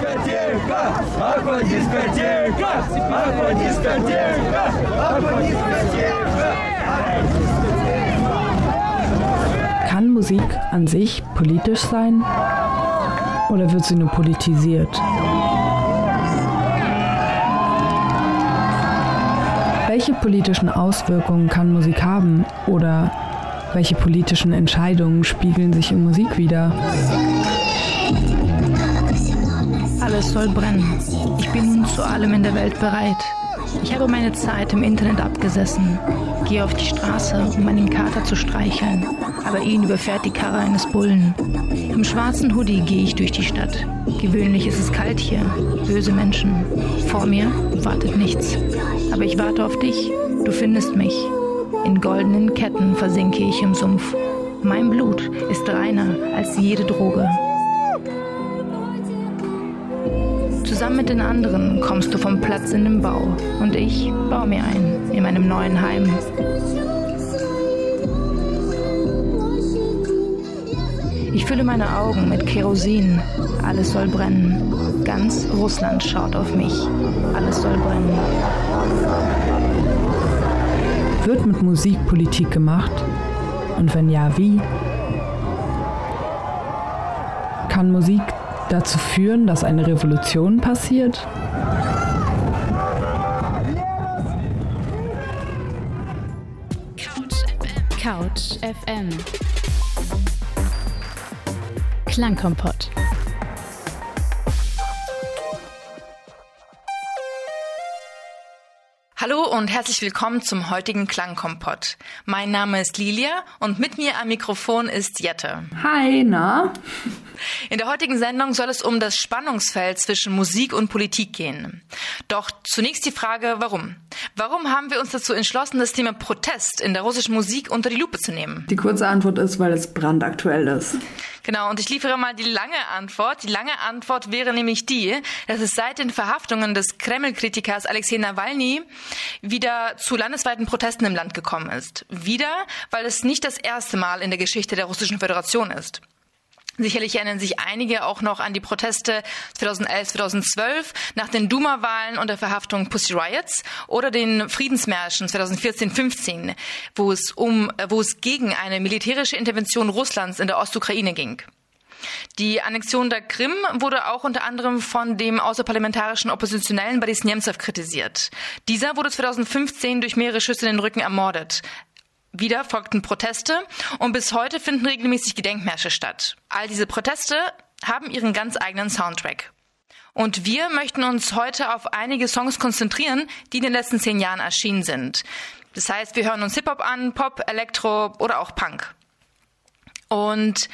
дискотека, аквадискотека, аквадискотека, аквадискотека. Kann Musik an sich politisch sein? Oder wird sie nur politisiert? Welche politischen Auswirkungen kann Musik haben? Oder welche politischen Entscheidungen spiegeln sich in Musik wider? Alles soll brennen. Ich bin nun zu allem in der Welt bereit. Ich habe meine Zeit im Internet abgesessen, gehe auf die Straße, um meinen Kater zu streicheln, aber ihn überfährt die Karre eines Bullen. Im schwarzen Hoodie gehe ich durch die Stadt. Gewöhnlich ist es kalt hier, böse Menschen. Vor mir wartet nichts. Aber ich warte auf dich, du findest mich. In goldenen Ketten versinke ich im Sumpf. Mein Blut ist reiner als jede Droge. Zusammen mit den anderen kommst du vom Platz in den Bau und ich baue mir ein in meinem neuen Heim. Ich fülle meine Augen mit Kerosin. Alles soll brennen. Ganz Russland schaut auf mich. Alles soll brennen. Wird mit Musik Politik gemacht? Und wenn ja, wie? Kann Musik dazu führen, dass eine Revolution passiert? Couch FM. Klangkompott. Und herzlich willkommen zum heutigen Klangkompott. Mein Name ist Lilia und mit mir am Mikrofon ist Jette. Hi, na? In der heutigen Sendung soll es um das Spannungsfeld zwischen Musik und Politik gehen. Doch zunächst die Frage, warum? Warum haben wir uns dazu entschlossen, das Thema Protest in der russischen Musik unter die Lupe zu nehmen? Die kurze Antwort ist, weil es brandaktuell ist. Genau, und ich liefere mal die lange Antwort. Die lange Antwort wäre nämlich die, dass es seit den Verhaftungen des Kreml-Kritikers Alexei Nawalny wieder zu landesweiten Protesten im Land gekommen ist. Wieder, weil es nicht das erste Mal in der Geschichte der Russischen Föderation ist. Sicherlich erinnern sich einige auch noch an die Proteste 2011, 2012 nach den Duma-Wahlen und der Verhaftung Pussy Riots oder den Friedensmärschen 2014, 15, wo es um, wo es gegen eine militärische Intervention Russlands in der Ostukraine ging. Die Annexion der Krim wurde auch unter anderem von dem außerparlamentarischen Oppositionellen Boris Nemtsov kritisiert. Dieser wurde 2015 durch mehrere Schüsse in den Rücken ermordet. Wieder folgten Proteste und bis heute finden regelmäßig Gedenkmärsche statt. All diese Proteste haben ihren ganz eigenen Soundtrack. Und wir möchten uns heute auf einige Songs konzentrieren, die in den letzten zehn Jahren erschienen sind. Das heißt, wir hören uns Hip-Hop an, Pop, Elektro oder auch Punk. Und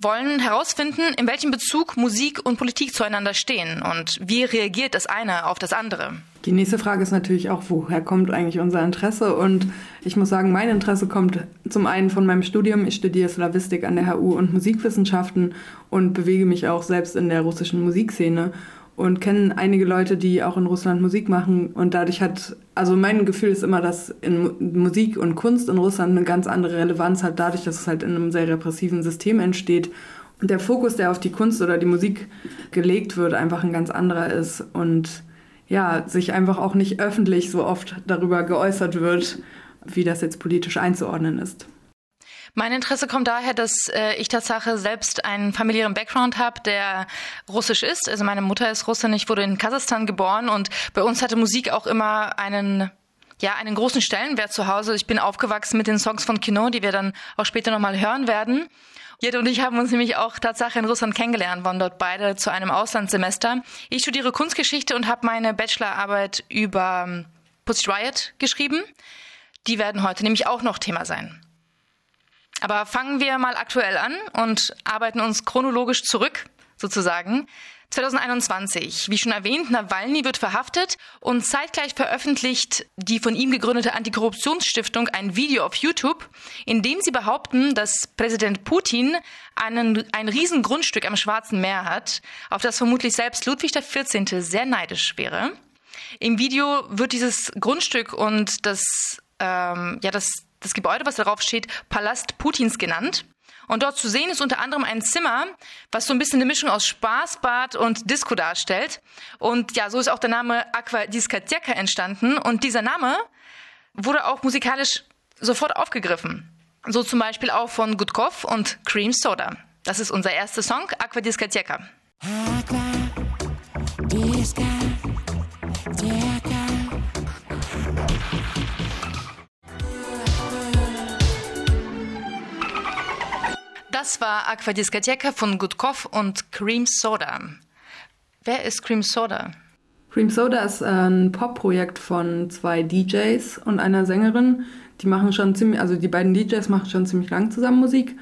wollen herausfinden, in welchem Bezug Musik und Politik zueinander stehen und wie reagiert das eine auf das andere. Die nächste Frage ist natürlich auch, woher kommt eigentlich unser Interesse? Und ich muss sagen, mein Interesse kommt zum einen von meinem Studium. Ich studiere Slavistik an der HU und Musikwissenschaften und bewege mich auch selbst in der russischen Musikszene und kenne einige Leute, die auch in Russland Musik machen. Und dadurch hat, also mein Gefühl ist immer, dass Musik und Kunst in Russland eine ganz andere Relevanz hat, dadurch, dass es halt in einem sehr repressiven System entsteht. Und der Fokus, der auf die Kunst oder die Musik gelegt wird, einfach ein ganz anderer ist. Und ja, sich einfach auch nicht öffentlich so oft darüber geäußert wird, wie das jetzt politisch einzuordnen ist. Mein Interesse kommt daher, dass äh, ich Tatsache selbst einen familiären Background habe, der russisch ist. Also meine Mutter ist Russin, ich wurde in Kasachstan geboren und bei uns hatte Musik auch immer einen ja, einen großen Stellenwert zu Hause. Ich bin aufgewachsen mit den Songs von Kino, die wir dann auch später nochmal hören werden. Jette und ich haben uns nämlich auch Tatsache in Russland kennengelernt, waren dort beide zu einem Auslandssemester. Ich studiere Kunstgeschichte und habe meine Bachelorarbeit über ähm, Pussy Riot geschrieben. Die werden heute nämlich auch noch Thema sein. Aber fangen wir mal aktuell an und arbeiten uns chronologisch zurück, sozusagen. 2021, wie schon erwähnt, Nawalny wird verhaftet und zeitgleich veröffentlicht die von ihm gegründete Antikorruptionsstiftung ein Video auf YouTube, in dem sie behaupten, dass Präsident Putin einen, ein Riesengrundstück am Schwarzen Meer hat, auf das vermutlich selbst Ludwig XIV. sehr neidisch wäre. Im Video wird dieses Grundstück und das, ähm, ja, das das Gebäude, was darauf steht, Palast Putins genannt. Und dort zu sehen ist unter anderem ein Zimmer, was so ein bisschen eine Mischung aus Spaßbad und Disco darstellt. Und ja, so ist auch der Name Aqua Discoteca entstanden. Und dieser Name wurde auch musikalisch sofort aufgegriffen. So zum Beispiel auch von Gutkov und Cream Soda. Das ist unser erster Song, Aqua Discoteca. Aqua Discoteca. Das war Aqua Discoteca von Gutkov und Cream Soda. Wer ist Cream Soda? Cream Soda ist ein Pop-Projekt von zwei DJs und einer Sängerin. Die machen schon ziemlich, also die beiden DJs machen schon ziemlich lang zusammen Musik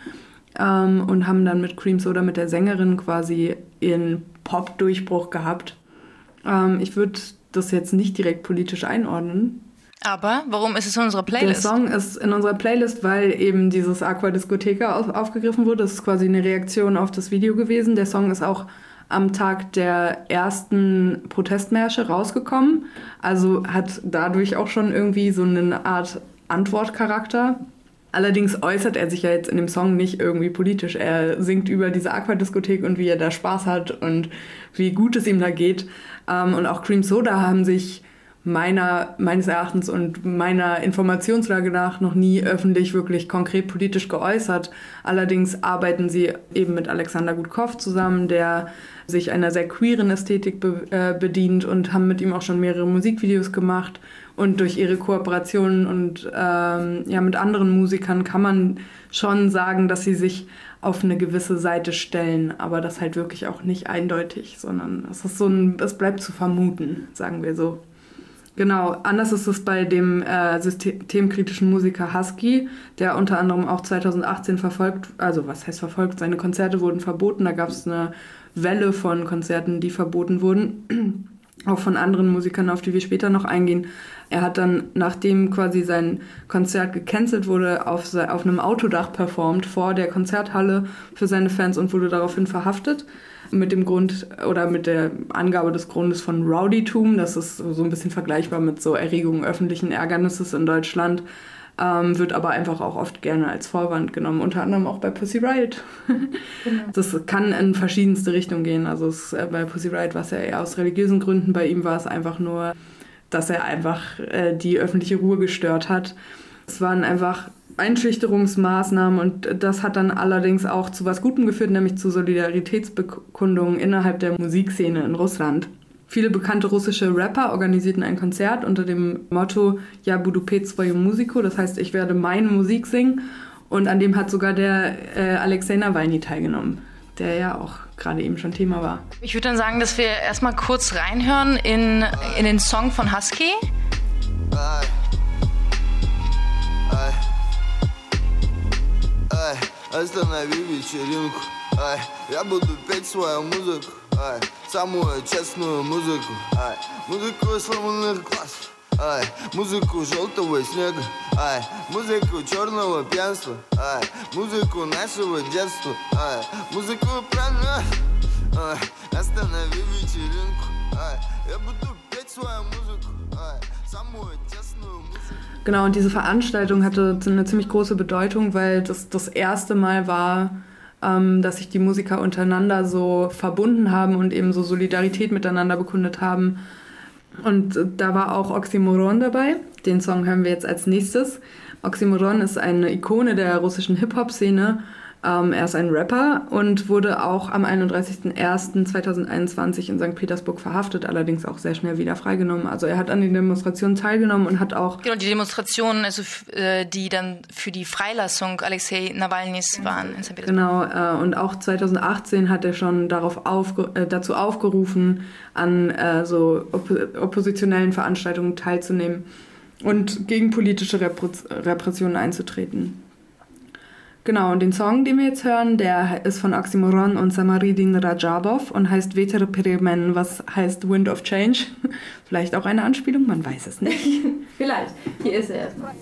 ähm, und haben dann mit Cream Soda mit der Sängerin quasi ihren Pop-Durchbruch gehabt. Ähm, ich würde das jetzt nicht direkt politisch einordnen, aber warum ist es in unserer Playlist? Der Song ist in unserer Playlist, weil eben dieses Aqua Discoteca auf, aufgegriffen wurde. Das ist quasi eine Reaktion auf das Video gewesen. Der Song ist auch am Tag der ersten Protestmärsche rausgekommen. Also hat dadurch auch schon irgendwie so eine Art Antwortcharakter. Allerdings äußert er sich ja jetzt in dem Song nicht irgendwie politisch. Er singt über diese Aquadiskothek und wie er da Spaß hat und wie gut es ihm da geht. Ähm, und auch Cream Soda haben sich meiner, meines Erachtens und meiner Informationslage nach noch nie öffentlich wirklich konkret politisch geäußert. Allerdings arbeiten sie eben mit Alexander Gutkov zusammen, der sich einer sehr queeren Ästhetik be äh, bedient und haben mit ihm auch schon mehrere Musikvideos gemacht. Und durch ihre Kooperationen und ähm, ja, mit anderen Musikern kann man schon sagen, dass sie sich auf eine gewisse Seite stellen, aber das halt wirklich auch nicht eindeutig, sondern es ist so ein, es bleibt zu vermuten, sagen wir so. Genau, anders ist es bei dem äh, systemkritischen Musiker Husky, der unter anderem auch 2018 verfolgt, also was heißt verfolgt, seine Konzerte wurden verboten, da gab es eine Welle von Konzerten, die verboten wurden, auch von anderen Musikern, auf die wir später noch eingehen. Er hat dann, nachdem quasi sein Konzert gecancelt wurde, auf, auf einem Autodach performt vor der Konzerthalle für seine Fans und wurde daraufhin verhaftet mit dem Grund oder mit der Angabe des Grundes von Rowdytum. Das ist so ein bisschen vergleichbar mit so Erregungen öffentlichen Ärgernisses in Deutschland. Ähm, wird aber einfach auch oft gerne als Vorwand genommen, unter anderem auch bei Pussy Riot. Genau. Das kann in verschiedenste Richtungen gehen. Also es, äh, bei Pussy Riot war es ja eher aus religiösen Gründen, bei ihm war es einfach nur, dass er einfach äh, die öffentliche Ruhe gestört hat. Es waren einfach Einschüchterungsmaßnahmen und das hat dann allerdings auch zu was Gutem geführt, nämlich zu Solidaritätsbekundungen innerhalb der Musikszene in Russland. Viele bekannte russische Rapper organisierten ein Konzert unter dem Motto Ja budu pet svoju Musiko, das heißt, ich werde meine Musik singen. Und an dem hat sogar der äh, Alexei Nawalny teilgenommen, der ja auch gerade eben schon Thema war. Ich würde dann sagen, dass wir erstmal kurz reinhören in, in den Song von Husky. Bye. Ай, останови вечеринку. Ай, я буду петь свою музыку. Ай, самую честную музыку. Ай, музыку сломанных глаз. Ай, музыку желтого снега. Ай, музыку черного пьянства. Ай, музыку нашего детства. Ай, музыку про нас. Ай, останови вечеринку. Ай, я буду петь свою музыку. Ай, самую Genau, und diese Veranstaltung hatte eine ziemlich große Bedeutung, weil das das erste Mal war, ähm, dass sich die Musiker untereinander so verbunden haben und eben so Solidarität miteinander bekundet haben. Und da war auch Oxymoron dabei. Den Song hören wir jetzt als nächstes. Oxymoron ist eine Ikone der russischen Hip-Hop-Szene ähm, er ist ein Rapper und wurde auch am 31.01.2021 in St. Petersburg verhaftet, allerdings auch sehr schnell wieder freigenommen. Also er hat an den Demonstrationen teilgenommen und hat auch... Genau, die Demonstrationen, also, äh, die dann für die Freilassung Alexei Nawalnys waren in St. Petersburg. Genau, äh, und auch 2018 hat er schon darauf aufge äh, dazu aufgerufen, an äh, so opp oppositionellen Veranstaltungen teilzunehmen und gegen politische Repressionen einzutreten. Genau, und den Song, den wir jetzt hören, der ist von Oxymoron und Samaridin Rajabov und heißt Veter Perimen, was heißt Wind of Change. Vielleicht auch eine Anspielung, man weiß es nicht. Vielleicht. Hier ist er erstmal.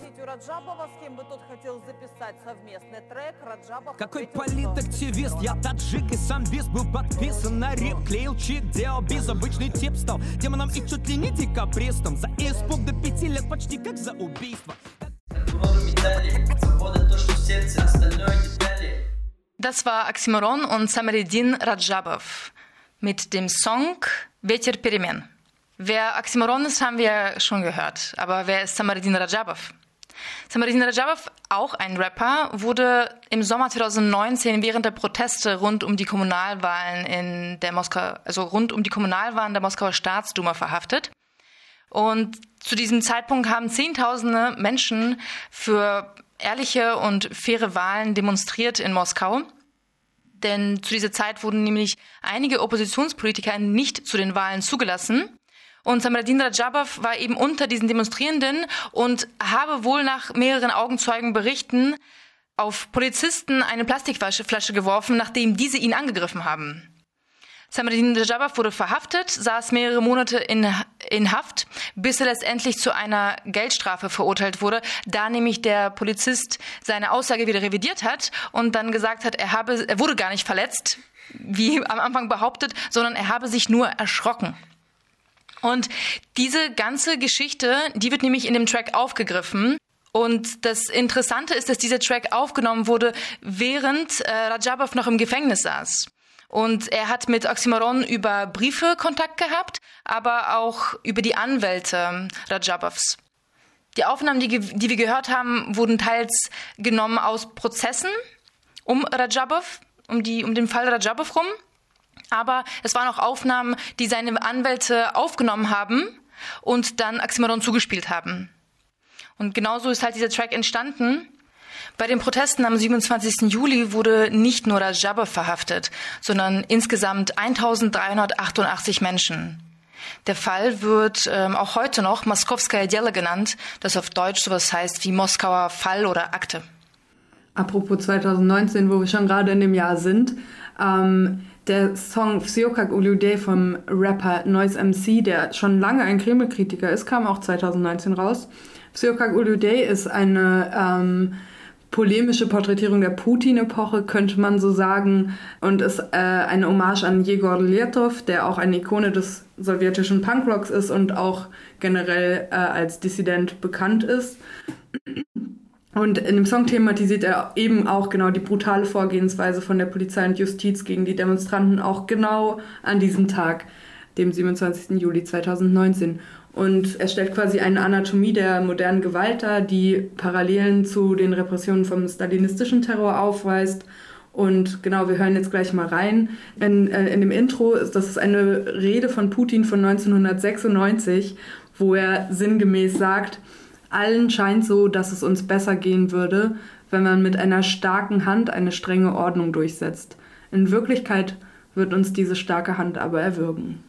Какой политактивист, я таджик и сам бис Был подписан на рип, клеил чик, делал биз Обычный тип стал демоном и чуть ли не декабристом За испуг до пяти лет почти как за убийство Свобода, медали, свобода то, что das war Oxymoron und Samaridin Rajabov mit dem Song Veter Perimen. Wer Oxymoron ist, haben wir schon gehört. Aber wer ist Samaridin Rajabov? Samaridin Rajabov, auch ein Rapper, wurde im Sommer 2019 während der Proteste rund um die Kommunalwahlen in der Moskau, also rund um die Kommunalwahlen der Moskauer Staatsduma verhaftet. Und zu diesem Zeitpunkt haben Zehntausende Menschen für ehrliche und faire Wahlen demonstriert in Moskau. Denn zu dieser Zeit wurden nämlich einige Oppositionspolitiker nicht zu den Wahlen zugelassen. Und Samradin Rajabov war eben unter diesen Demonstrierenden und habe wohl nach mehreren Augenzeugen berichten auf Polizisten eine Plastikflasche geworfen, nachdem diese ihn angegriffen haben. Samradin Rajabov wurde verhaftet, saß mehrere Monate in, in Haft, bis er letztendlich zu einer Geldstrafe verurteilt wurde, da nämlich der Polizist seine Aussage wieder revidiert hat und dann gesagt hat, er, habe, er wurde gar nicht verletzt, wie am Anfang behauptet, sondern er habe sich nur erschrocken. Und diese ganze Geschichte, die wird nämlich in dem Track aufgegriffen. Und das Interessante ist, dass dieser Track aufgenommen wurde, während äh, Rajabov noch im Gefängnis saß. Und er hat mit Oxymoron über Briefe Kontakt gehabt, aber auch über die Anwälte Rajabovs. Die Aufnahmen, die, die wir gehört haben, wurden teils genommen aus Prozessen um Rajabov, um, die, um den Fall Rajabov rum. Aber es waren auch Aufnahmen, die seine Anwälte aufgenommen haben und dann Oxymoron zugespielt haben. Und genauso ist halt dieser Track entstanden. Bei den Protesten am 27. Juli wurde nicht nur Rajabov verhaftet, sondern insgesamt 1388 Menschen. Der Fall wird ähm, auch heute noch Moskowskaja Delle genannt, das auf Deutsch sowas heißt wie Moskauer Fall oder Akte. Apropos 2019, wo wir schon gerade in dem Jahr sind, ähm, der Song Psyokak Ulude vom Rapper Noise MC, der schon lange ein Kreml-Kritiker ist, kam auch 2019 raus. Psyokak Ulude ist eine ähm, polemische Porträtierung der Putin-Epoche, könnte man so sagen, und ist äh, eine Hommage an Jegor Letov, der auch eine Ikone des sowjetischen Punkrocks ist und auch generell äh, als Dissident bekannt ist. Und in dem Song thematisiert er eben auch genau die brutale Vorgehensweise von der Polizei und Justiz gegen die Demonstranten, auch genau an diesem Tag, dem 27. Juli 2019. Und er stellt quasi eine Anatomie der modernen Gewalt dar, die Parallelen zu den Repressionen vom stalinistischen Terror aufweist. Und genau, wir hören jetzt gleich mal rein. In, äh, in dem Intro ist das ist eine Rede von Putin von 1996, wo er sinngemäß sagt, allen scheint so, dass es uns besser gehen würde, wenn man mit einer starken Hand eine strenge Ordnung durchsetzt. In Wirklichkeit wird uns diese starke Hand aber erwürgen.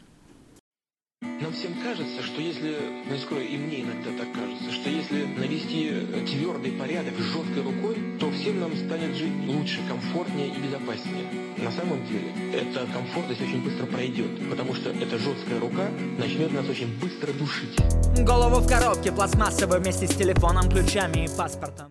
Нам всем кажется, что если, ну я скажу, и мне иногда так кажется, что если навести э, твердый порядок жесткой рукой, то всем нам станет жить лучше, комфортнее и безопаснее. На самом деле, эта комфортность очень быстро пройдет, потому что эта жесткая рука начнет нас очень быстро душить. Голову в коробке пластмассовой вместе с телефоном, ключами и паспортом.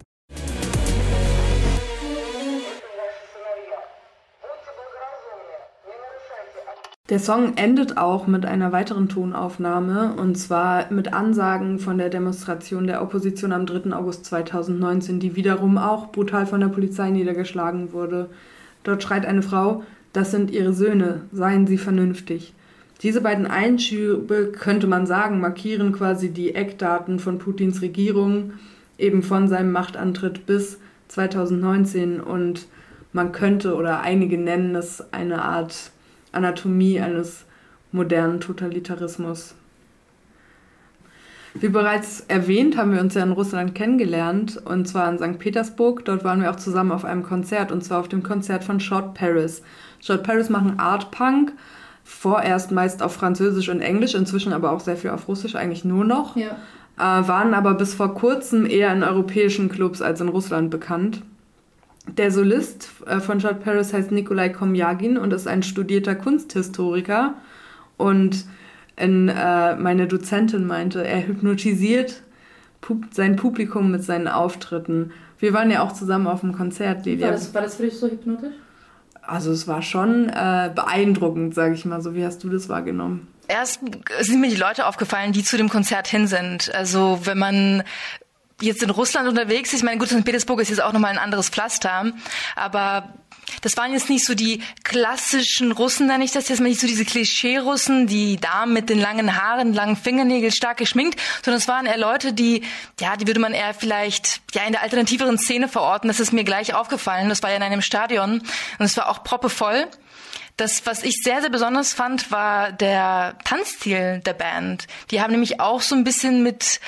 Der Song endet auch mit einer weiteren Tonaufnahme und zwar mit Ansagen von der Demonstration der Opposition am 3. August 2019, die wiederum auch brutal von der Polizei niedergeschlagen wurde. Dort schreit eine Frau, das sind ihre Söhne, seien sie vernünftig. Diese beiden Einschübe, könnte man sagen, markieren quasi die Eckdaten von Putins Regierung, eben von seinem Machtantritt bis 2019 und man könnte oder einige nennen es eine Art Anatomie eines modernen Totalitarismus. Wie bereits erwähnt, haben wir uns ja in Russland kennengelernt und zwar in St. Petersburg. Dort waren wir auch zusammen auf einem Konzert und zwar auf dem Konzert von Short Paris. Short Paris machen Art Punk, vorerst meist auf Französisch und Englisch, inzwischen aber auch sehr viel auf Russisch, eigentlich nur noch. Ja. Äh, waren aber bis vor kurzem eher in europäischen Clubs als in Russland bekannt. Der Solist äh, von Short Paris heißt Nikolai Komjagin und ist ein studierter Kunsthistoriker. Und in, äh, meine Dozentin meinte, er hypnotisiert pub sein Publikum mit seinen Auftritten. Wir waren ja auch zusammen auf dem Konzert, Lilia. War das, war das für dich so hypnotisch? Also es war schon äh, beeindruckend, sage ich mal so. Wie hast du das wahrgenommen? Erst sind mir die Leute aufgefallen, die zu dem Konzert hin sind. Also wenn man jetzt in Russland unterwegs ist. Ich meine, gut, St. Petersburg ist jetzt auch nochmal ein anderes Pflaster, aber das waren jetzt nicht so die klassischen Russen, nenne ich das jetzt mal, nicht so diese Klischee-Russen, die Damen mit den langen Haaren, langen Fingernägeln, stark geschminkt, sondern es waren eher Leute, die, ja, die würde man eher vielleicht, ja, in der alternativeren Szene verorten. Das ist mir gleich aufgefallen. Das war ja in einem Stadion und es war auch proppevoll. Das, was ich sehr, sehr besonders fand, war der Tanzstil der Band. Die haben nämlich auch so ein bisschen mit,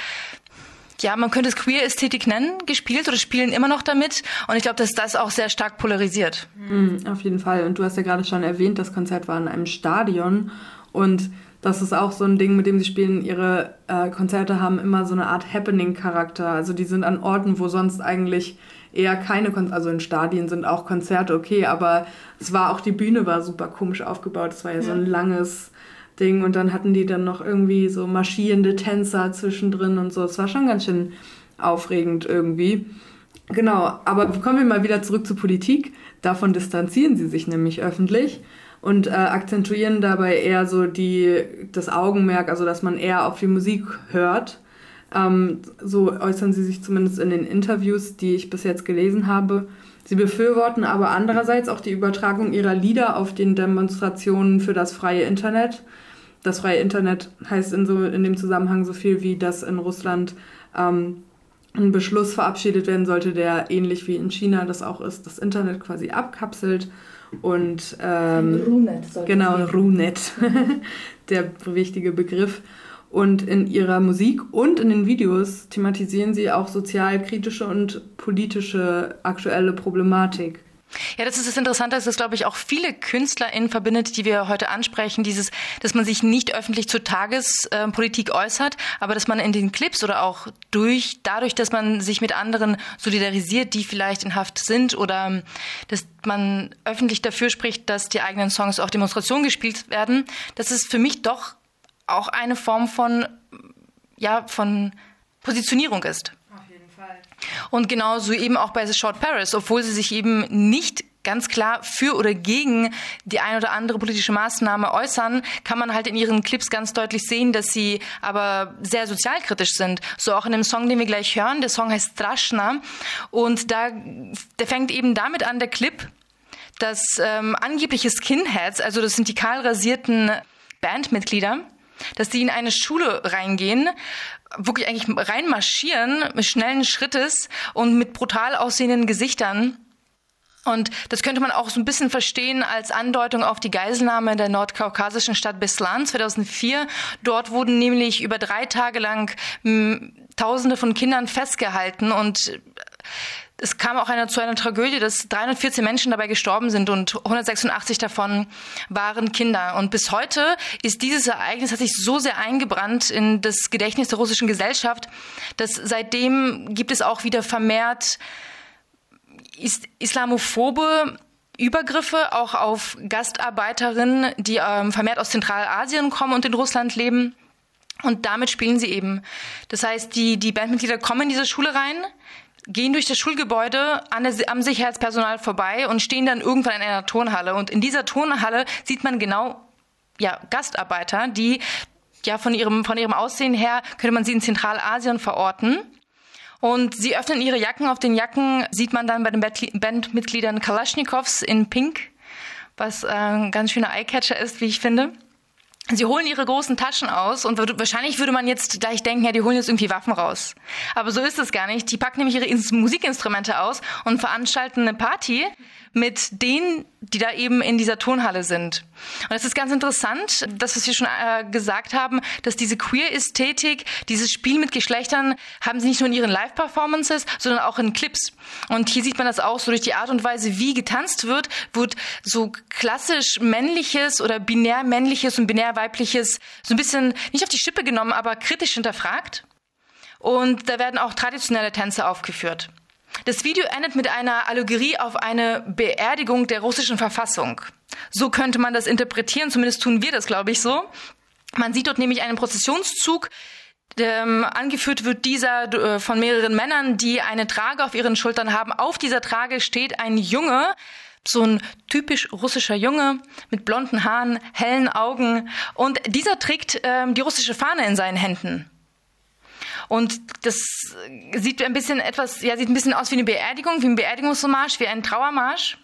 ja, man könnte es Queer-Ästhetik nennen, gespielt oder spielen immer noch damit. Und ich glaube, dass das auch sehr stark polarisiert. Mhm, auf jeden Fall. Und du hast ja gerade schon erwähnt, das Konzert war in einem Stadion. Und das ist auch so ein Ding, mit dem sie spielen. Ihre äh, Konzerte haben immer so eine Art Happening-Charakter. Also die sind an Orten, wo sonst eigentlich eher keine Konzerte, also in Stadien sind auch Konzerte okay, aber es war auch die Bühne war super komisch aufgebaut. Es war ja, ja. so ein langes Ding und dann hatten die dann noch irgendwie so marschierende Tänzer zwischendrin und so. Es war schon ganz schön aufregend irgendwie. Genau, aber kommen wir mal wieder zurück zur Politik. Davon distanzieren sie sich nämlich öffentlich und äh, akzentuieren dabei eher so die, das Augenmerk, also dass man eher auf die Musik hört. Ähm, so äußern sie sich zumindest in den Interviews, die ich bis jetzt gelesen habe. Sie befürworten aber andererseits auch die Übertragung ihrer Lieder auf den Demonstrationen für das freie Internet das freie Internet heißt in, so, in dem Zusammenhang so viel wie, dass in Russland ähm, ein Beschluss verabschiedet werden sollte, der ähnlich wie in China das auch ist, das Internet quasi abkapselt und ähm, Runet genau Runet, der wichtige Begriff. Und in ihrer Musik und in den Videos thematisieren sie auch sozialkritische und politische aktuelle Problematik. Ja, das ist das Interessante, dass das, glaube ich, auch viele KünstlerInnen verbindet, die wir heute ansprechen. Dieses, dass man sich nicht öffentlich zur Tagespolitik äußert, aber dass man in den Clips oder auch durch, dadurch, dass man sich mit anderen solidarisiert, die vielleicht in Haft sind oder dass man öffentlich dafür spricht, dass die eigenen Songs auf Demonstrationen gespielt werden, das ist für mich doch auch eine Form von, ja, von Positionierung ist. Und genauso eben auch bei The Short Paris, obwohl sie sich eben nicht ganz klar für oder gegen die ein oder andere politische Maßnahme äußern, kann man halt in ihren Clips ganz deutlich sehen, dass sie aber sehr sozialkritisch sind. So auch in dem Song, den wir gleich hören. Der Song heißt Strashna und da, der fängt eben damit an, der Clip, dass ähm, angebliche Skinheads, also das sind die kahl rasierten Bandmitglieder, dass die in eine Schule reingehen wirklich eigentlich reinmarschieren mit schnellen Schrittes und mit brutal aussehenden Gesichtern. Und das könnte man auch so ein bisschen verstehen als Andeutung auf die Geiselnahme der nordkaukasischen Stadt Beslan 2004. Dort wurden nämlich über drei Tage lang Tausende von Kindern festgehalten und es kam auch eine, zu einer Tragödie, dass 314 Menschen dabei gestorben sind und 186 davon waren Kinder. Und bis heute ist dieses Ereignis hat sich so sehr eingebrannt in das Gedächtnis der russischen Gesellschaft, dass seitdem gibt es auch wieder vermehrt islamophobe Übergriffe auch auf Gastarbeiterinnen, die ähm, vermehrt aus Zentralasien kommen und in Russland leben. Und damit spielen sie eben. Das heißt, die, die Bandmitglieder kommen in diese Schule rein, gehen durch das Schulgebäude am Sicherheitspersonal vorbei und stehen dann irgendwann in einer Turnhalle. Und in dieser Turnhalle sieht man genau ja, Gastarbeiter, die ja von ihrem, von ihrem Aussehen her könnte man sie in Zentralasien verorten. Und sie öffnen ihre Jacken. Auf den Jacken sieht man dann bei den Bandmitgliedern Kalaschnikows in Pink, was äh, ein ganz schöner Eyecatcher ist, wie ich finde. Sie holen ihre großen Taschen aus und wahrscheinlich würde man jetzt gleich denken, ja, die holen jetzt irgendwie Waffen raus. Aber so ist es gar nicht. Die packen nämlich ihre Musikinstrumente aus und veranstalten eine Party mit denen, die da eben in dieser Turnhalle sind. Und es ist ganz interessant, dass wir schon äh, gesagt haben, dass diese Queer-Ästhetik, dieses Spiel mit Geschlechtern, haben sie nicht nur in ihren Live-Performances, sondern auch in Clips. Und hier sieht man das auch so durch die Art und Weise, wie getanzt wird, wird so klassisch männliches oder binär männliches und binär weibliches so ein bisschen nicht auf die Schippe genommen, aber kritisch hinterfragt. Und da werden auch traditionelle Tänze aufgeführt. Das Video endet mit einer Allegorie auf eine Beerdigung der russischen Verfassung. So könnte man das interpretieren, zumindest tun wir das, glaube ich, so. Man sieht dort nämlich einen Prozessionszug, ähm, angeführt wird dieser äh, von mehreren Männern, die eine Trage auf ihren Schultern haben. Auf dieser Trage steht ein Junge, so ein typisch russischer Junge mit blonden Haaren, hellen Augen und dieser trägt ähm, die russische Fahne in seinen Händen. Und das sieht ein bisschen etwas, ja, sieht ein bisschen aus wie eine Beerdigung, wie ein Beerdigungsmarsch, wie ein Trauermarsch.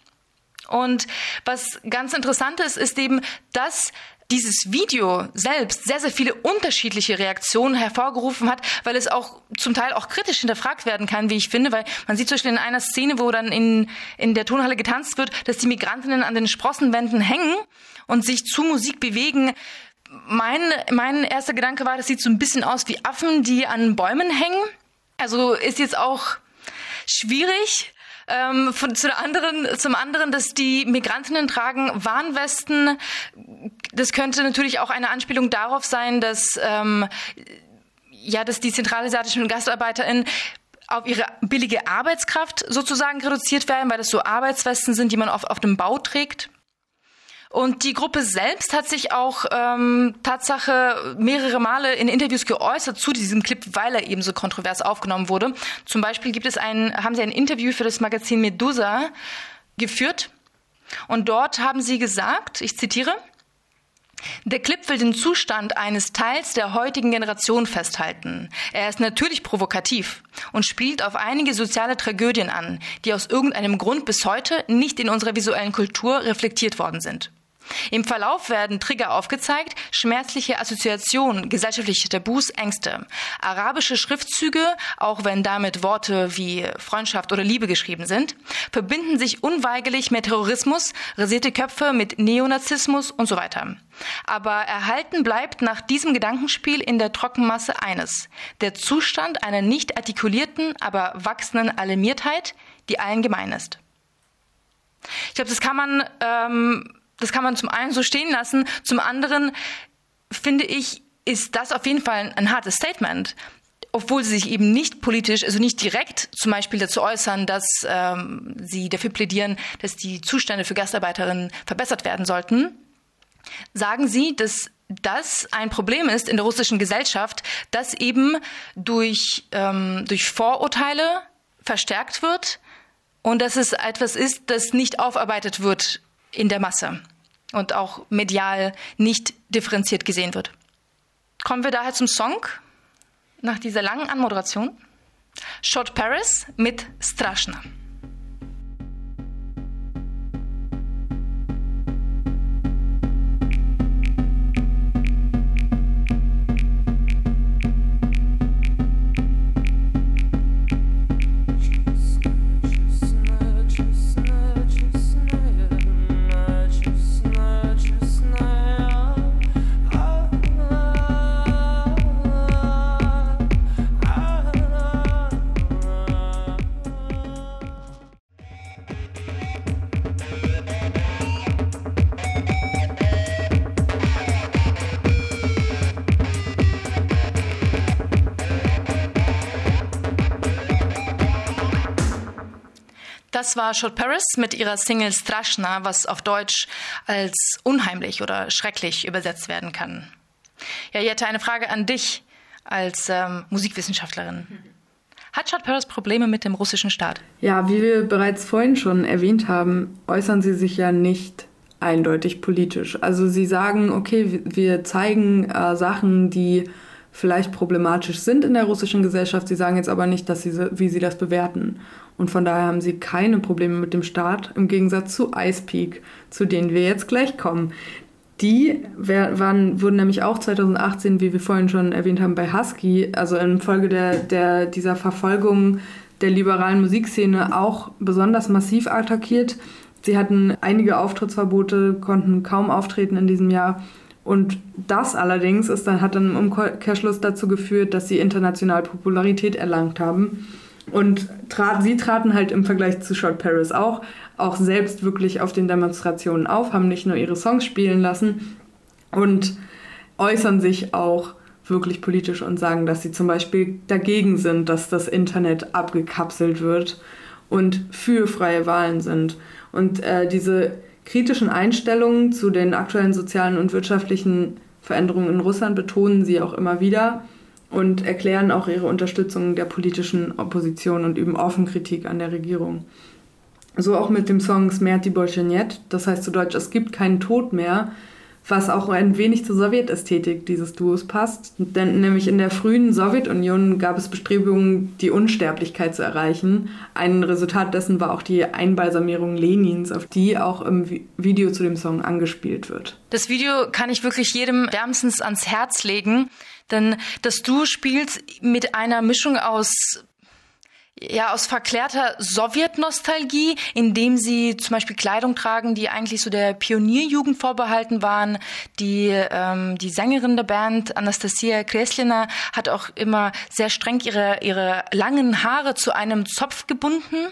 Und was ganz interessant ist, ist eben, dass dieses Video selbst sehr, sehr viele unterschiedliche Reaktionen hervorgerufen hat, weil es auch zum Teil auch kritisch hinterfragt werden kann, wie ich finde, weil man sieht zum Beispiel in einer Szene, wo dann in, in der Tonhalle getanzt wird, dass die Migrantinnen an den Sprossenwänden hängen und sich zu Musik bewegen. Mein, mein erster Gedanke war, das sieht so ein bisschen aus wie Affen, die an Bäumen hängen. Also ist jetzt auch schwierig. Ähm, von, zu anderen, zum anderen, dass die Migrantinnen tragen Warnwesten. Das könnte natürlich auch eine Anspielung darauf sein, dass ähm, ja, dass die zentralasiatischen GastarbeiterInnen auf ihre billige Arbeitskraft sozusagen reduziert werden, weil das so Arbeitswesten sind, die man auf, auf dem Bau trägt. Und die Gruppe selbst hat sich auch ähm, Tatsache mehrere Male in Interviews geäußert zu diesem Clip, weil er eben so kontrovers aufgenommen wurde. Zum Beispiel gibt es ein, haben sie ein Interview für das Magazin Medusa geführt. Und dort haben sie gesagt, ich zitiere, der Clip will den Zustand eines Teils der heutigen Generation festhalten. Er ist natürlich provokativ und spielt auf einige soziale Tragödien an, die aus irgendeinem Grund bis heute nicht in unserer visuellen Kultur reflektiert worden sind. Im Verlauf werden Trigger aufgezeigt, schmerzliche Assoziationen, gesellschaftliche Tabus, Ängste. Arabische Schriftzüge, auch wenn damit Worte wie Freundschaft oder Liebe geschrieben sind, verbinden sich unweigerlich mit Terrorismus, rasierte Köpfe mit Neonazismus und so weiter. Aber erhalten bleibt nach diesem Gedankenspiel in der Trockenmasse eines, der Zustand einer nicht artikulierten, aber wachsenden Alarmiertheit, die allen gemein ist. Ich glaube, das kann man ähm, das kann man zum einen so stehen lassen, zum anderen finde ich, ist das auf jeden Fall ein hartes Statement. Obwohl sie sich eben nicht politisch, also nicht direkt zum Beispiel dazu äußern, dass ähm, sie dafür plädieren, dass die Zustände für Gastarbeiterinnen verbessert werden sollten, sagen sie, dass das ein Problem ist in der russischen Gesellschaft, das eben durch, ähm, durch Vorurteile verstärkt wird und dass es etwas ist, das nicht aufarbeitet wird in der Masse und auch medial nicht differenziert gesehen wird. Kommen wir daher zum Song nach dieser langen Anmoderation. Shot Paris mit Straschna. Das war Shot Paris mit ihrer Single Strashna, was auf Deutsch als unheimlich oder schrecklich übersetzt werden kann. Ja, Jette, eine Frage an dich als ähm, Musikwissenschaftlerin. Hat Shot Paris Probleme mit dem russischen Staat? Ja, wie wir bereits vorhin schon erwähnt haben, äußern sie sich ja nicht eindeutig politisch. Also sie sagen, okay, wir zeigen äh, Sachen, die vielleicht problematisch sind in der russischen Gesellschaft. Sie sagen jetzt aber nicht, dass sie, wie sie das bewerten. Und von daher haben sie keine Probleme mit dem Staat, im Gegensatz zu Ice Peak, zu denen wir jetzt gleich kommen. Die waren, wurden nämlich auch 2018, wie wir vorhin schon erwähnt haben, bei Husky, also infolge der, der, dieser Verfolgung der liberalen Musikszene auch besonders massiv attackiert. Sie hatten einige Auftrittsverbote, konnten kaum auftreten in diesem Jahr. Und das allerdings ist dann, hat dann im Umkehrschluss dazu geführt, dass sie international Popularität erlangt haben. Und trat, sie traten halt im Vergleich zu Short Paris auch, auch selbst wirklich auf den Demonstrationen auf, haben nicht nur ihre Songs spielen lassen und äußern sich auch wirklich politisch und sagen, dass sie zum Beispiel dagegen sind, dass das Internet abgekapselt wird und für freie Wahlen sind. Und äh, diese kritischen Einstellungen zu den aktuellen sozialen und wirtschaftlichen Veränderungen in Russland betonen sie auch immer wieder und erklären auch ihre Unterstützung der politischen Opposition und üben offen Kritik an der Regierung. So auch mit dem Song Smerti Bolshenet, das heißt zu Deutsch, es gibt keinen Tod mehr, was auch ein wenig zur Sowjetästhetik dieses Duos passt. Denn nämlich in der frühen Sowjetunion gab es Bestrebungen, die Unsterblichkeit zu erreichen. Ein Resultat dessen war auch die Einbalsamierung Lenins, auf die auch im Video zu dem Song angespielt wird. Das Video kann ich wirklich jedem wärmstens ans Herz legen, denn das Duo spielt mit einer Mischung aus ja, aus verklärter Sowjetnostalgie, indem sie zum Beispiel Kleidung tragen, die eigentlich so der Pionierjugend vorbehalten waren. Die, ähm, die Sängerin der Band, Anastasia Kreslina, hat auch immer sehr streng ihre, ihre langen Haare zu einem Zopf gebunden.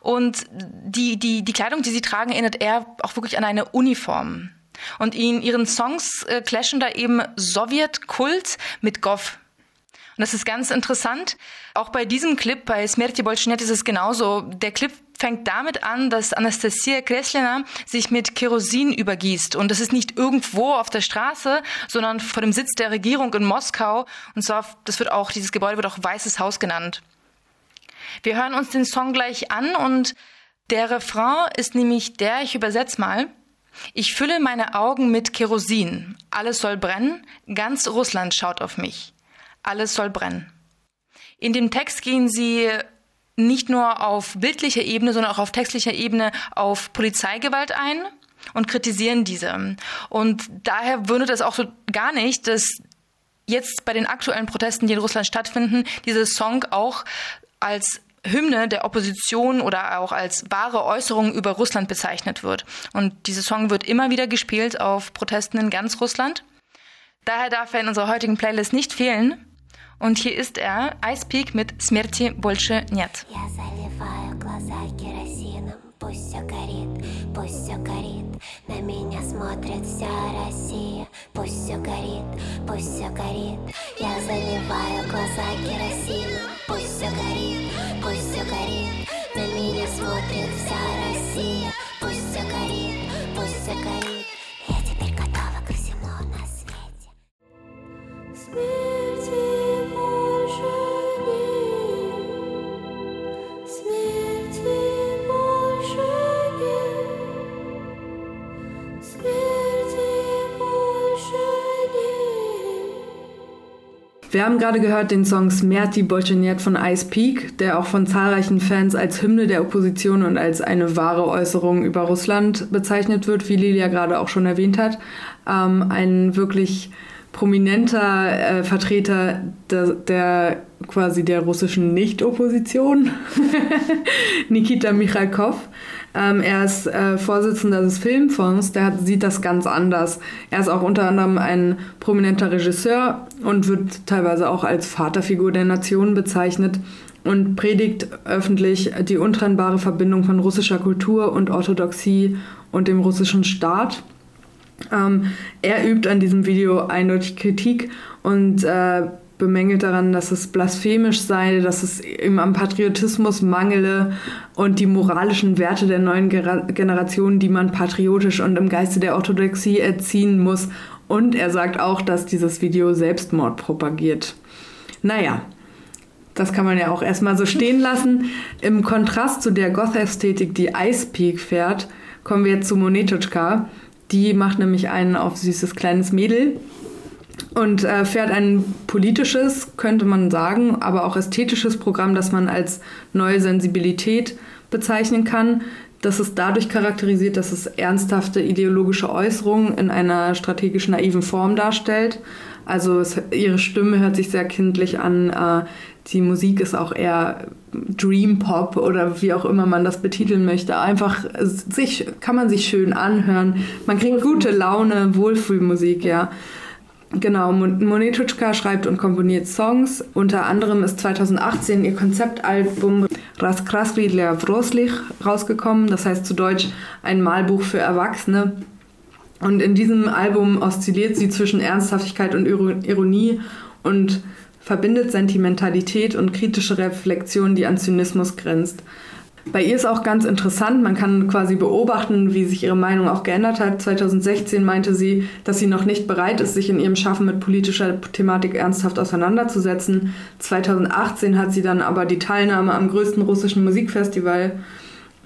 Und die, die, die Kleidung, die sie tragen, erinnert eher auch wirklich an eine Uniform. Und in ihren Songs äh, clashen da eben Sowjetkult mit Gov und das ist ganz interessant. Auch bei diesem Clip, bei Smerti Bolschinet ist es genauso. Der Clip fängt damit an, dass Anastasia Kreslina sich mit Kerosin übergießt. Und das ist nicht irgendwo auf der Straße, sondern vor dem Sitz der Regierung in Moskau. Und zwar, das wird auch, dieses Gebäude wird auch Weißes Haus genannt. Wir hören uns den Song gleich an und der Refrain ist nämlich der, ich übersetze mal. Ich fülle meine Augen mit Kerosin. Alles soll brennen. Ganz Russland schaut auf mich alles soll brennen. In dem Text gehen sie nicht nur auf bildlicher Ebene, sondern auch auf textlicher Ebene auf Polizeigewalt ein und kritisieren diese. Und daher wundert es auch so gar nicht, dass jetzt bei den aktuellen Protesten, die in Russland stattfinden, dieser Song auch als Hymne der Opposition oder auch als wahre Äußerung über Russland bezeichnet wird. Und dieser Song wird immer wieder gespielt auf Protesten in ganz Russland. Daher darf er in unserer heutigen Playlist nicht fehlen. Und hier ist er, Ice Peak mit Смерти больше нет. На меня смотрит вся Россия, пусть все горит, пусть все горит. Я заливаю глаза керосином, пусть все горит, пусть все горит. На меня смотрит вся Россия, пусть все горит, пусть все горит. Я теперь готова ко всему на свете. Смерти Wir haben gerade gehört den Song Smerti Bolcheniet von Ice Peak, der auch von zahlreichen Fans als Hymne der Opposition und als eine wahre Äußerung über Russland bezeichnet wird, wie Lilia gerade auch schon erwähnt hat. Ähm, ein wirklich prominenter äh, Vertreter der, der, quasi der russischen Nicht-Opposition, Nikita Michalkov. Ähm, er ist äh, Vorsitzender des Filmfonds, der hat, sieht das ganz anders. Er ist auch unter anderem ein prominenter Regisseur und wird teilweise auch als Vaterfigur der Nation bezeichnet und predigt öffentlich die untrennbare Verbindung von russischer Kultur und Orthodoxie und dem russischen Staat. Ähm, er übt an diesem Video eindeutig Kritik und äh, bemängelt daran, dass es blasphemisch sei, dass es ihm am Patriotismus mangele und die moralischen Werte der neuen Generation, die man patriotisch und im Geiste der Orthodoxie erziehen muss. Und er sagt auch, dass dieses Video Selbstmord propagiert. Naja, das kann man ja auch erstmal so stehen lassen. Im Kontrast zu der Goth-Ästhetik, die Ice Peak fährt, kommen wir jetzt zu Monetotschka. Die macht nämlich einen auf süßes kleines Mädel und äh, fährt ein politisches, könnte man sagen, aber auch ästhetisches Programm, das man als neue Sensibilität bezeichnen kann. Das ist dadurch charakterisiert, dass es ernsthafte ideologische Äußerungen in einer strategisch naiven Form darstellt. Also es, ihre Stimme hört sich sehr kindlich an. Äh, die Musik ist auch eher Dream Pop oder wie auch immer man das betiteln möchte. Einfach sich kann man sich schön anhören. Man kriegt gute Laune, Wohlfühlmusik, ja. Genau, Monetutschka schreibt und komponiert Songs. Unter anderem ist 2018 ihr Konzeptalbum Raskraskri для Vroslich rausgekommen, das heißt zu Deutsch ein Malbuch für Erwachsene. Und in diesem Album oszilliert sie zwischen Ernsthaftigkeit und Ironie und verbindet Sentimentalität und kritische Reflexion, die an Zynismus grenzt. Bei ihr ist auch ganz interessant, man kann quasi beobachten, wie sich ihre Meinung auch geändert hat. 2016 meinte sie, dass sie noch nicht bereit ist, sich in ihrem Schaffen mit politischer Thematik ernsthaft auseinanderzusetzen. 2018 hat sie dann aber die Teilnahme am größten russischen Musikfestival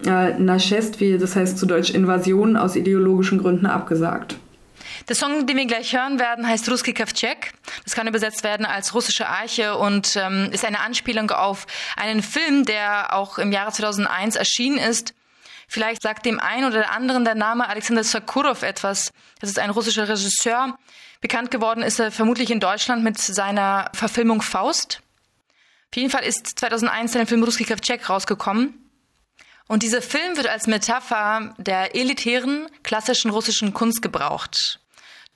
äh, Nashestvi, das heißt zu Deutsch Invasion, aus ideologischen Gründen abgesagt. Der Song, den wir gleich hören werden, heißt Ruski Kavchek. Das kann übersetzt werden als russische Arche und ähm, ist eine Anspielung auf einen Film, der auch im Jahre 2001 erschienen ist. Vielleicht sagt dem einen oder der anderen der Name Alexander Sakurov etwas. Das ist ein russischer Regisseur. Bekannt geworden ist er vermutlich in Deutschland mit seiner Verfilmung Faust. Auf jeden Fall ist 2001 der Film Ruski Kavchek rausgekommen. Und dieser Film wird als Metapher der elitären klassischen russischen Kunst gebraucht.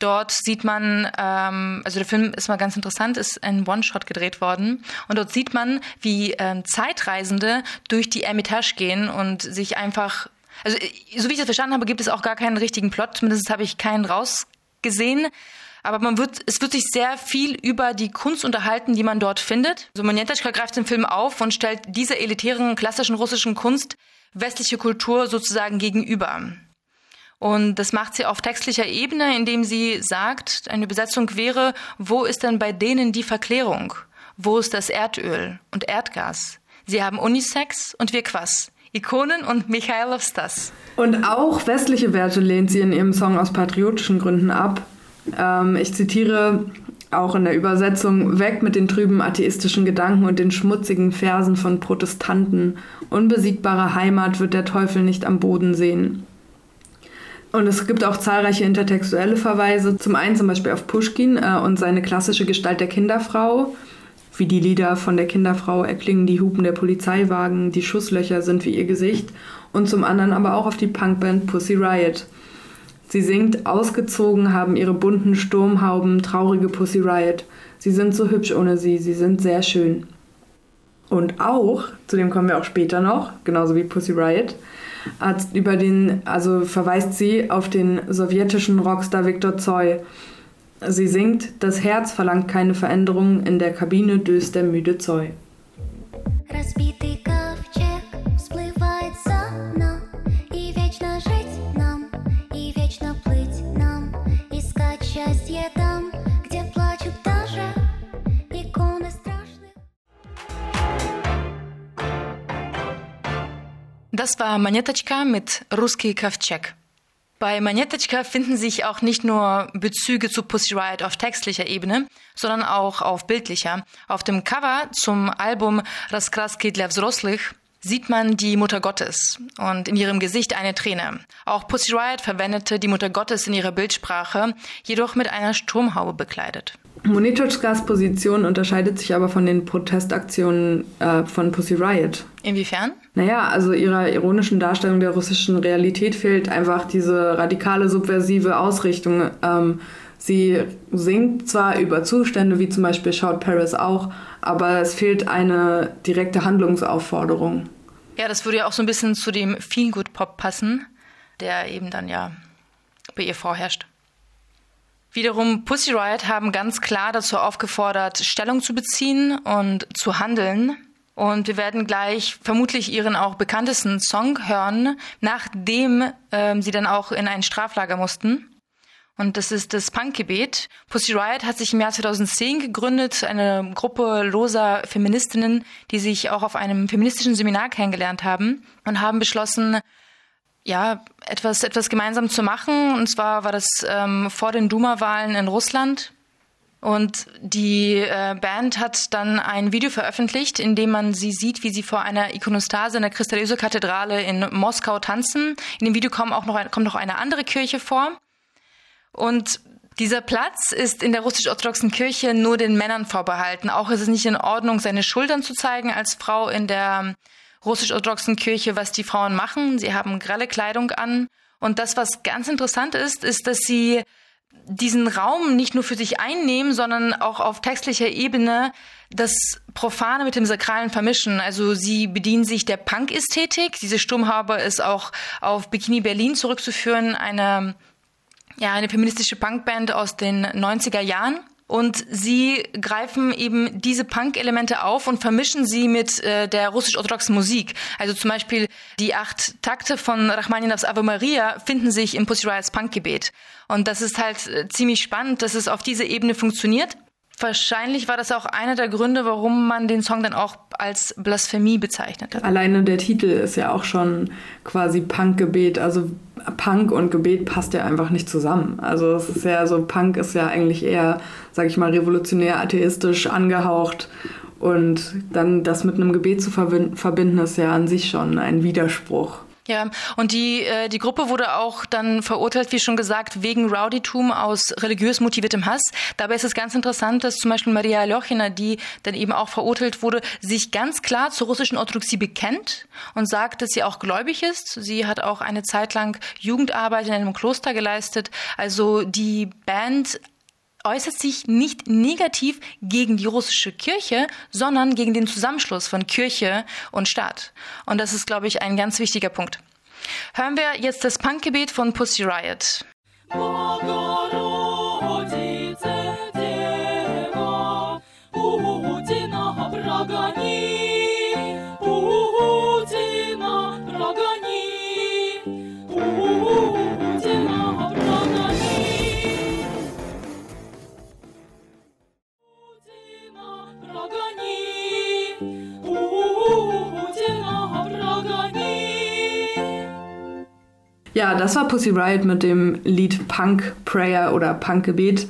Dort sieht man, ähm, also der Film ist mal ganz interessant, ist ein One-Shot gedreht worden. Und dort sieht man, wie ähm, Zeitreisende durch die Ermitage gehen und sich einfach, also so wie ich das verstanden habe, gibt es auch gar keinen richtigen Plot. Zumindest habe ich keinen rausgesehen. Aber man wird, es wird sich sehr viel über die Kunst unterhalten, die man dort findet. So Monetachka greift den Film auf und stellt dieser elitären klassischen russischen Kunst westliche Kultur sozusagen gegenüber. Und das macht sie auf textlicher Ebene, indem sie sagt, eine Übersetzung wäre, wo ist denn bei denen die Verklärung? Wo ist das Erdöl und Erdgas? Sie haben Unisex und wir Quass. Ikonen und Michailov Stas. Und auch westliche Werte lehnt sie in ihrem Song aus patriotischen Gründen ab. Ähm, ich zitiere auch in der Übersetzung, weg mit den trüben atheistischen Gedanken und den schmutzigen Versen von Protestanten. Unbesiegbare Heimat wird der Teufel nicht am Boden sehen. Und es gibt auch zahlreiche intertextuelle Verweise, zum einen zum Beispiel auf Pushkin äh, und seine klassische Gestalt der Kinderfrau. Wie die Lieder von der Kinderfrau erklingen die Hupen der Polizeiwagen, die Schusslöcher sind wie ihr Gesicht. Und zum anderen aber auch auf die Punkband Pussy Riot. Sie singt, ausgezogen haben ihre bunten Sturmhauben traurige Pussy Riot. Sie sind so hübsch ohne sie, sie sind sehr schön. Und auch, zu dem kommen wir auch später noch, genauso wie Pussy Riot, über den, also verweist sie auf den sowjetischen Rockstar Viktor Zoy. Sie singt, das Herz verlangt keine Veränderung, in der Kabine döst der müde Zoy. Das war Monetочка mit Ruski Kavchek. Bei Monetочка finden sich auch nicht nur Bezüge zu Pussy Riot auf textlicher Ebene, sondern auch auf bildlicher. Auf dem Cover zum Album Raskraski для взрослых sieht man die Mutter Gottes und in ihrem Gesicht eine Träne. Auch Pussy Riot verwendete die Mutter Gottes in ihrer Bildsprache, jedoch mit einer Sturmhaube bekleidet. Monitorskas Position unterscheidet sich aber von den Protestaktionen äh, von Pussy Riot. Inwiefern? Naja, also ihrer ironischen Darstellung der russischen Realität fehlt einfach diese radikale subversive Ausrichtung. Ähm, sie singt zwar über Zustände, wie zum Beispiel Shout Paris auch, aber es fehlt eine direkte Handlungsaufforderung. Ja, das würde ja auch so ein bisschen zu dem Feelgood-Pop passen, der eben dann ja bei ihr vorherrscht. Wiederum Pussy Riot haben ganz klar dazu aufgefordert, Stellung zu beziehen und zu handeln. Und wir werden gleich vermutlich ihren auch bekanntesten Song hören, nachdem ähm, sie dann auch in ein Straflager mussten. Und das ist das Punkgebet. Pussy Riot hat sich im Jahr 2010 gegründet, eine Gruppe loser Feministinnen, die sich auch auf einem feministischen Seminar kennengelernt haben und haben beschlossen, ja, etwas, etwas gemeinsam zu machen. Und zwar war das ähm, vor den Duma-Wahlen in Russland. Und die äh, Band hat dann ein Video veröffentlicht, in dem man sie sieht, wie sie vor einer Ikonostase in der Kristalliose-Kathedrale in Moskau tanzen. In dem Video kommt auch noch, ein, kommt noch eine andere Kirche vor. Und dieser Platz ist in der russisch-orthodoxen Kirche nur den Männern vorbehalten. Auch ist es nicht in Ordnung, seine Schultern zu zeigen als Frau in der russisch-orthodoxen Kirche, was die Frauen machen. Sie haben grelle Kleidung an. Und das, was ganz interessant ist, ist, dass sie diesen Raum nicht nur für sich einnehmen, sondern auch auf textlicher Ebene das Profane mit dem Sakralen vermischen. Also sie bedienen sich der Punk-Ästhetik. Diese Sturmhaube ist auch auf Bikini Berlin zurückzuführen, eine, ja, eine feministische Punkband aus den 90er Jahren. Und sie greifen eben diese Punk-Elemente auf und vermischen sie mit äh, der russisch-orthodoxen Musik. Also zum Beispiel die acht Takte von Rachmaninows Ave Maria finden sich im Pussy Riots Punkgebet. Und das ist halt äh, ziemlich spannend, dass es auf dieser Ebene funktioniert. Wahrscheinlich war das auch einer der Gründe, warum man den Song dann auch als Blasphemie bezeichnet hat. Alleine der Titel ist ja auch schon quasi Punkgebet. Also Punk und Gebet passt ja einfach nicht zusammen. Also es ist ja so, Punk ist ja eigentlich eher, sag ich mal, revolutionär, atheistisch angehaucht. Und dann das mit einem Gebet zu verbinden, ist ja an sich schon ein Widerspruch. Ja, und die, äh, die Gruppe wurde auch dann verurteilt, wie schon gesagt, wegen Rowdytum aus religiös motiviertem Hass. Dabei ist es ganz interessant, dass zum Beispiel Maria Aljochina, die dann eben auch verurteilt wurde, sich ganz klar zur russischen Orthodoxie bekennt und sagt, dass sie auch gläubig ist. Sie hat auch eine Zeit lang Jugendarbeit in einem Kloster geleistet. Also die Band äußert sich nicht negativ gegen die russische Kirche, sondern gegen den Zusammenschluss von Kirche und Staat. Und das ist, glaube ich, ein ganz wichtiger Punkt. Hören wir jetzt das Punkgebet von Pussy Riot. Ja, das war Pussy Riot mit dem Lied Punk Prayer oder Punk Gebet.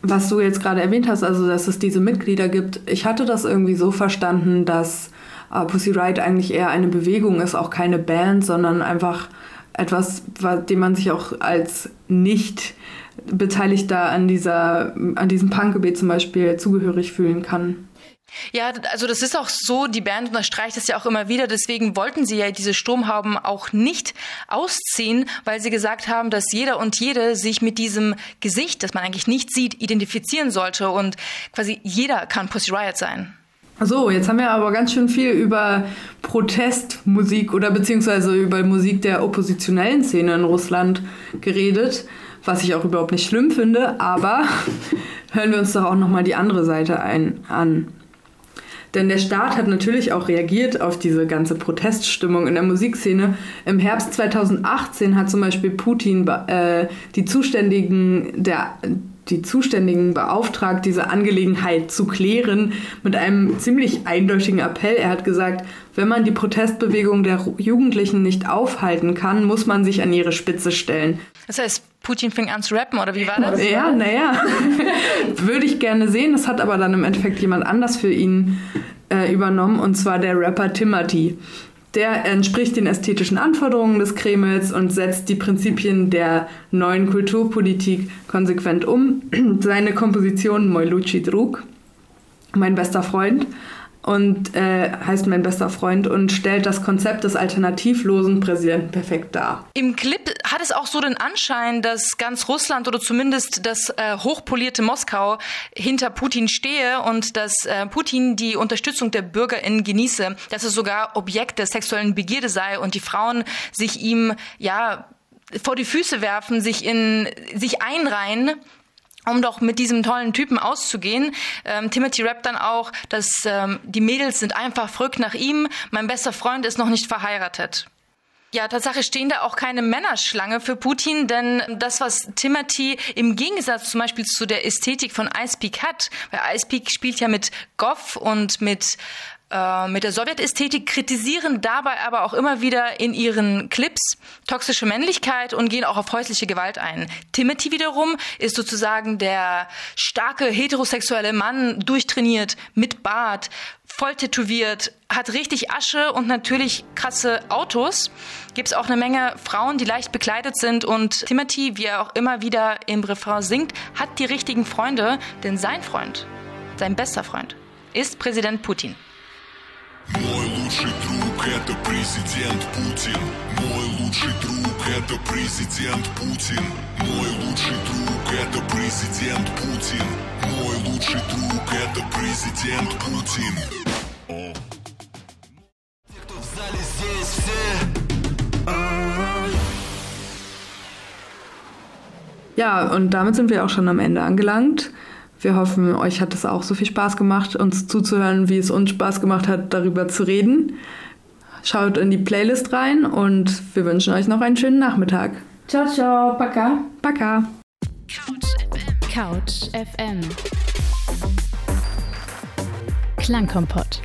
Was du jetzt gerade erwähnt hast, also dass es diese Mitglieder gibt, ich hatte das irgendwie so verstanden, dass äh, Pussy Riot eigentlich eher eine Bewegung ist, auch keine Band, sondern einfach etwas, dem man sich auch als nicht Beteiligter an, dieser, an diesem Punkgebet zum Beispiel zugehörig fühlen kann. Ja, also das ist auch so, die Band unterstreicht das ja auch immer wieder, deswegen wollten sie ja diese Sturmhauben auch nicht ausziehen, weil sie gesagt haben, dass jeder und jede sich mit diesem Gesicht, das man eigentlich nicht sieht, identifizieren sollte und quasi jeder kann Pussy Riot sein. So, jetzt haben wir aber ganz schön viel über Protestmusik oder beziehungsweise über Musik der oppositionellen Szene in Russland geredet, was ich auch überhaupt nicht schlimm finde, aber hören wir uns doch auch nochmal die andere Seite ein, an. Denn der Staat hat natürlich auch reagiert auf diese ganze Proteststimmung in der Musikszene. Im Herbst 2018 hat zum Beispiel Putin äh, die Zuständigen der die Zuständigen beauftragt, diese Angelegenheit zu klären mit einem ziemlich eindeutigen Appell. Er hat gesagt, wenn man die Protestbewegung der Jugendlichen nicht aufhalten kann, muss man sich an ihre Spitze stellen. Das heißt, Putin fing an zu rappen oder wie war das? Ja, naja, würde ich gerne sehen. Das hat aber dann im Endeffekt jemand anders für ihn äh, übernommen und zwar der Rapper Timothy. Der entspricht den ästhetischen Anforderungen des Kremls und setzt die Prinzipien der neuen Kulturpolitik konsequent um. Seine Komposition Mojluchi Drug, mein bester Freund, und äh, heißt mein bester Freund und stellt das Konzept des alternativlosen Präsidenten perfekt dar. Im Clip hat es auch so den Anschein, dass ganz Russland oder zumindest das äh, hochpolierte Moskau hinter Putin stehe und dass äh, Putin die Unterstützung der BürgerInnen genieße, dass es sogar Objekt der sexuellen Begierde sei und die Frauen sich ihm ja vor die Füße werfen, sich in sich einreihen um doch mit diesem tollen Typen auszugehen. Ähm, Timothy rappt dann auch, dass ähm, die Mädels sind einfach verrückt nach ihm, mein bester Freund ist noch nicht verheiratet. Ja, Tatsache stehen da auch keine Männerschlange für Putin, denn das, was Timothy im Gegensatz zum Beispiel zu der Ästhetik von Ice Peak hat, weil Ice Peak spielt ja mit Goff und mit mit der Sowjetästhetik, kritisieren dabei aber auch immer wieder in ihren Clips toxische Männlichkeit und gehen auch auf häusliche Gewalt ein. Timothy wiederum ist sozusagen der starke heterosexuelle Mann, durchtrainiert, mit Bart, voll tätowiert, hat richtig Asche und natürlich krasse Autos. Gibt es auch eine Menge Frauen, die leicht bekleidet sind und Timothy, wie er auch immer wieder im Refrain singt, hat die richtigen Freunde, denn sein Freund, sein bester Freund, ist Präsident Putin. Мой лучший друг это президент Путин. Мой лучший друг это президент Путин. Мой лучший друг это президент Путин. Мой лучший друг это президент Путин. Те, кто в зале здесь все. Ja, und damit sind wir auch schon am Ende angelangt. Wir hoffen, euch hat es auch so viel Spaß gemacht, uns zuzuhören, wie es uns Spaß gemacht hat, darüber zu reden. Schaut in die Playlist rein und wir wünschen euch noch einen schönen Nachmittag. Ciao, ciao, Paka. Paka. Couch FM. Couch FM. Klangkompott.